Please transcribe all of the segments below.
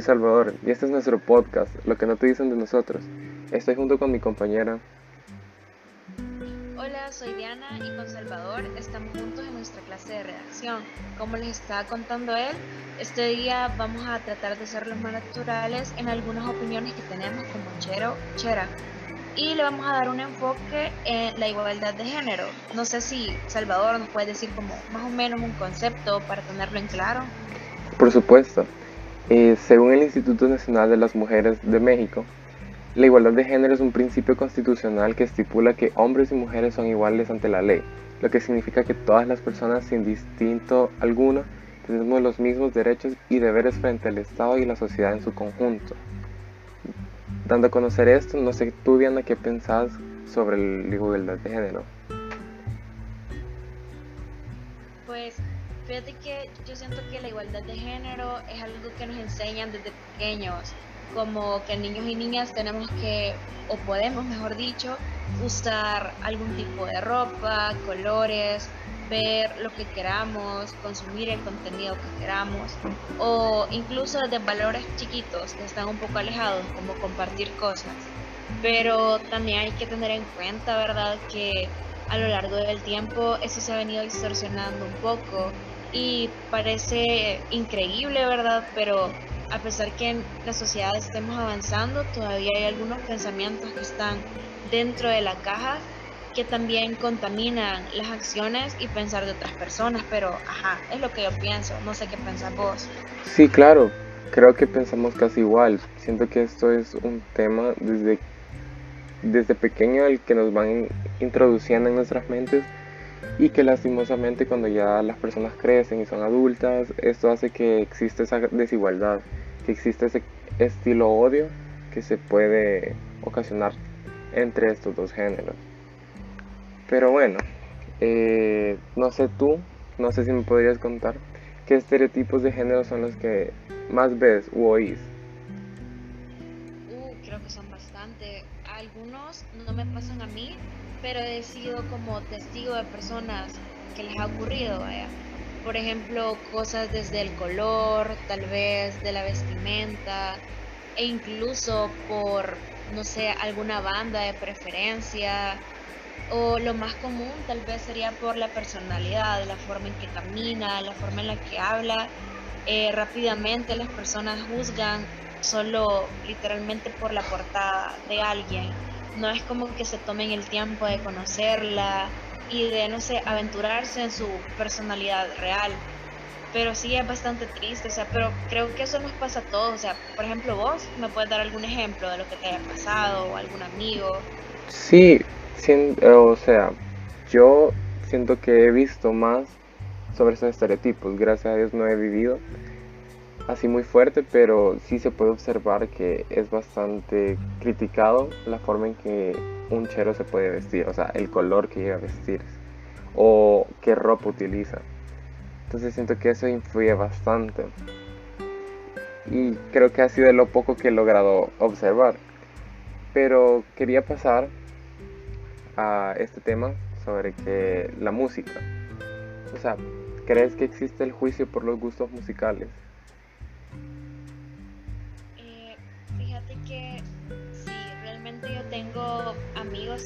soy Salvador y este es nuestro podcast, Lo que no te dicen de nosotros. Estoy junto con mi compañera. Hola, soy Diana y con Salvador estamos juntos en nuestra clase de redacción. Como les estaba contando él, este día vamos a tratar de ser los más naturales en algunas opiniones que tenemos como chero, chera. Y le vamos a dar un enfoque en la igualdad de género. No sé si Salvador nos puede decir como más o menos un concepto para tenerlo en claro. Por supuesto. Eh, según el Instituto Nacional de las Mujeres de México, la igualdad de género es un principio constitucional que estipula que hombres y mujeres son iguales ante la ley, lo que significa que todas las personas sin distinto alguno tenemos los mismos derechos y deberes frente al Estado y la sociedad en su conjunto. Dando a conocer esto, no sé tú Diana qué pensás sobre la igualdad de género. Fíjate que yo siento que la igualdad de género es algo que nos enseñan desde pequeños, como que niños y niñas tenemos que, o podemos, mejor dicho, usar algún tipo de ropa, colores, ver lo que queramos, consumir el contenido que queramos, o incluso desde valores chiquitos que están un poco alejados, como compartir cosas. Pero también hay que tener en cuenta, ¿verdad?, que a lo largo del tiempo eso se ha venido distorsionando un poco y parece increíble, ¿verdad? Pero a pesar que en la sociedad estemos avanzando, todavía hay algunos pensamientos que están dentro de la caja que también contaminan las acciones y pensar de otras personas, pero ajá, es lo que yo pienso, no sé qué pensás vos. Sí, claro, creo que pensamos casi igual, siento que esto es un tema desde, desde pequeño el que nos van introduciendo en nuestras mentes y que lastimosamente cuando ya las personas crecen y son adultas, esto hace que exista esa desigualdad, que existe ese estilo odio que se puede ocasionar entre estos dos géneros. Pero bueno, eh, no sé tú, no sé si me podrías contar qué estereotipos de género son los que más ves u oís. Uh, creo que son bastante. Algunos no me pasan a mí, pero he sido como testigo de personas que les ha ocurrido, vaya. Por ejemplo, cosas desde el color, tal vez de la vestimenta, e incluso por, no sé, alguna banda de preferencia, o lo más común tal vez sería por la personalidad, la forma en que camina, la forma en la que habla. Eh, rápidamente las personas juzgan solo literalmente por la portada de alguien no es como que se tomen el tiempo de conocerla y de, no sé, aventurarse en su personalidad real. Pero sí es bastante triste, o sea, pero creo que eso nos pasa a todos, o sea, por ejemplo vos, ¿me puedes dar algún ejemplo de lo que te haya pasado o algún amigo? Sí, o sea, yo siento que he visto más sobre esos estereotipos, gracias a Dios no he vivido, así muy fuerte, pero sí se puede observar que es bastante criticado la forma en que un chero se puede vestir, o sea, el color que llega a vestir o qué ropa utiliza. Entonces siento que eso influye bastante. Y creo que ha sido lo poco que he logrado observar. Pero quería pasar a este tema sobre que la música. O sea, ¿crees que existe el juicio por los gustos musicales?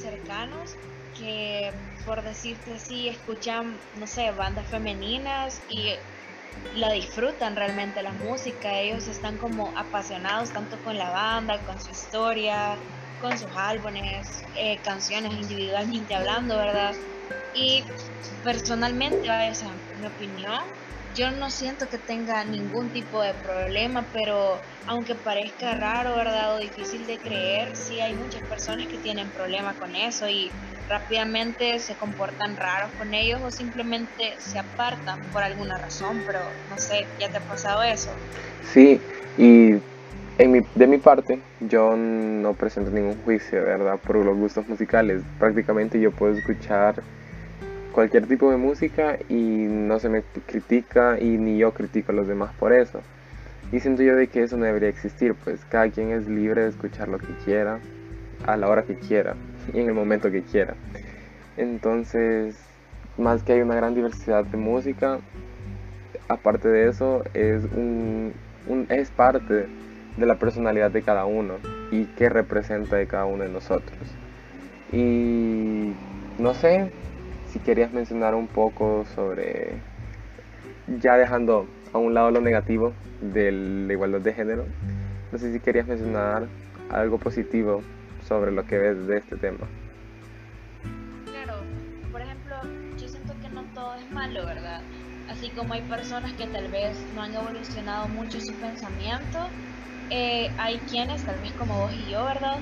Cercanos que, por decirte así, escuchan, no sé, bandas femeninas y la disfrutan realmente la música. Ellos están como apasionados tanto con la banda, con su historia, con sus álbumes, eh, canciones individualmente hablando, ¿verdad? Y personalmente, esa mi opinión, yo no siento que tenga ningún tipo de problema, pero aunque parezca raro, ¿verdad? O difícil de creer, sí hay muchas personas que tienen problemas con eso y rápidamente se comportan raros con ellos o simplemente se apartan por alguna razón, pero no sé, ¿ya te ha pasado eso? Sí, y en mi, de mi parte, yo no presento ningún juicio, ¿verdad? Por los gustos musicales. Prácticamente yo puedo escuchar cualquier tipo de música y no se me critica y ni yo critico a los demás por eso. Y siento yo de que eso no debería existir, pues cada quien es libre de escuchar lo que quiera, a la hora que quiera y en el momento que quiera. Entonces, más que hay una gran diversidad de música, aparte de eso, es un un, es parte de la personalidad de cada uno y que representa de cada uno de nosotros. Y no sé si querías mencionar un poco sobre, ya dejando a un lado lo negativo de la igualdad de género, no sé si querías mencionar algo positivo sobre lo que ves de este tema. Claro, por ejemplo, yo siento que no todo es malo, ¿verdad? Así como hay personas que tal vez no han evolucionado mucho su pensamiento, eh, hay quienes, tal vez como vos y yo, ¿verdad?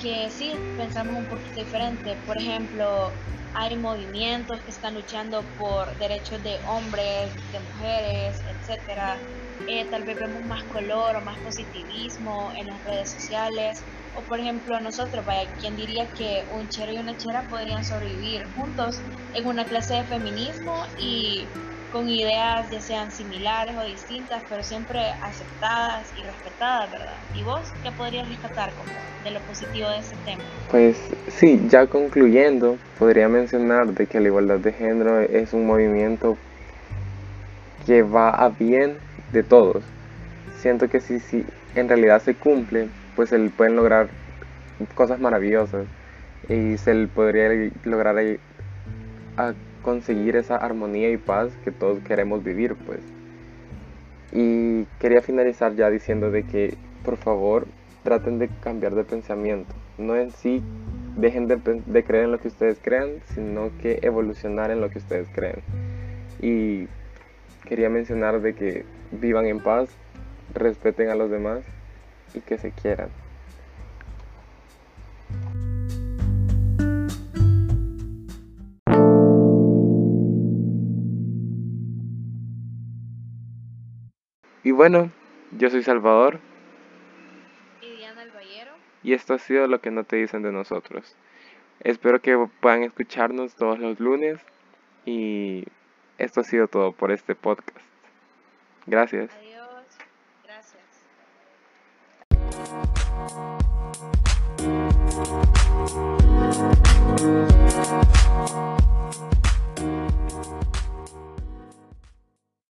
Que sí pensamos un poquito diferente. Por ejemplo, hay movimientos que están luchando por derechos de hombres, de mujeres, etcétera. Eh, tal vez vemos más color o más positivismo en las redes sociales. O por ejemplo nosotros, vaya, ¿quién diría que un chero y una chera podrían sobrevivir juntos en una clase de feminismo y con ideas ya sean similares o distintas, pero siempre aceptadas y respetadas, ¿verdad? ¿Y vos qué podrías rescatar como de lo positivo de ese tema? Pues sí, ya concluyendo, podría mencionar de que la igualdad de género es un movimiento que va a bien de todos. Siento que si, si en realidad se cumple, pues se pueden lograr cosas maravillosas y se podría lograr a conseguir esa armonía y paz que todos queremos vivir, pues. Y quería finalizar ya diciendo de que, por favor, traten de cambiar de pensamiento. No en sí dejen de, creer en lo que ustedes crean, sino que evolucionar en lo que ustedes creen. Y quería mencionar de que vivan en paz, respeten a los demás y que se quieran. Y bueno, yo soy Salvador. Y Diana Albayero. Y esto ha sido lo que no te dicen de nosotros. Espero que puedan escucharnos todos los lunes. Y esto ha sido todo por este podcast. Gracias. Adiós. Gracias.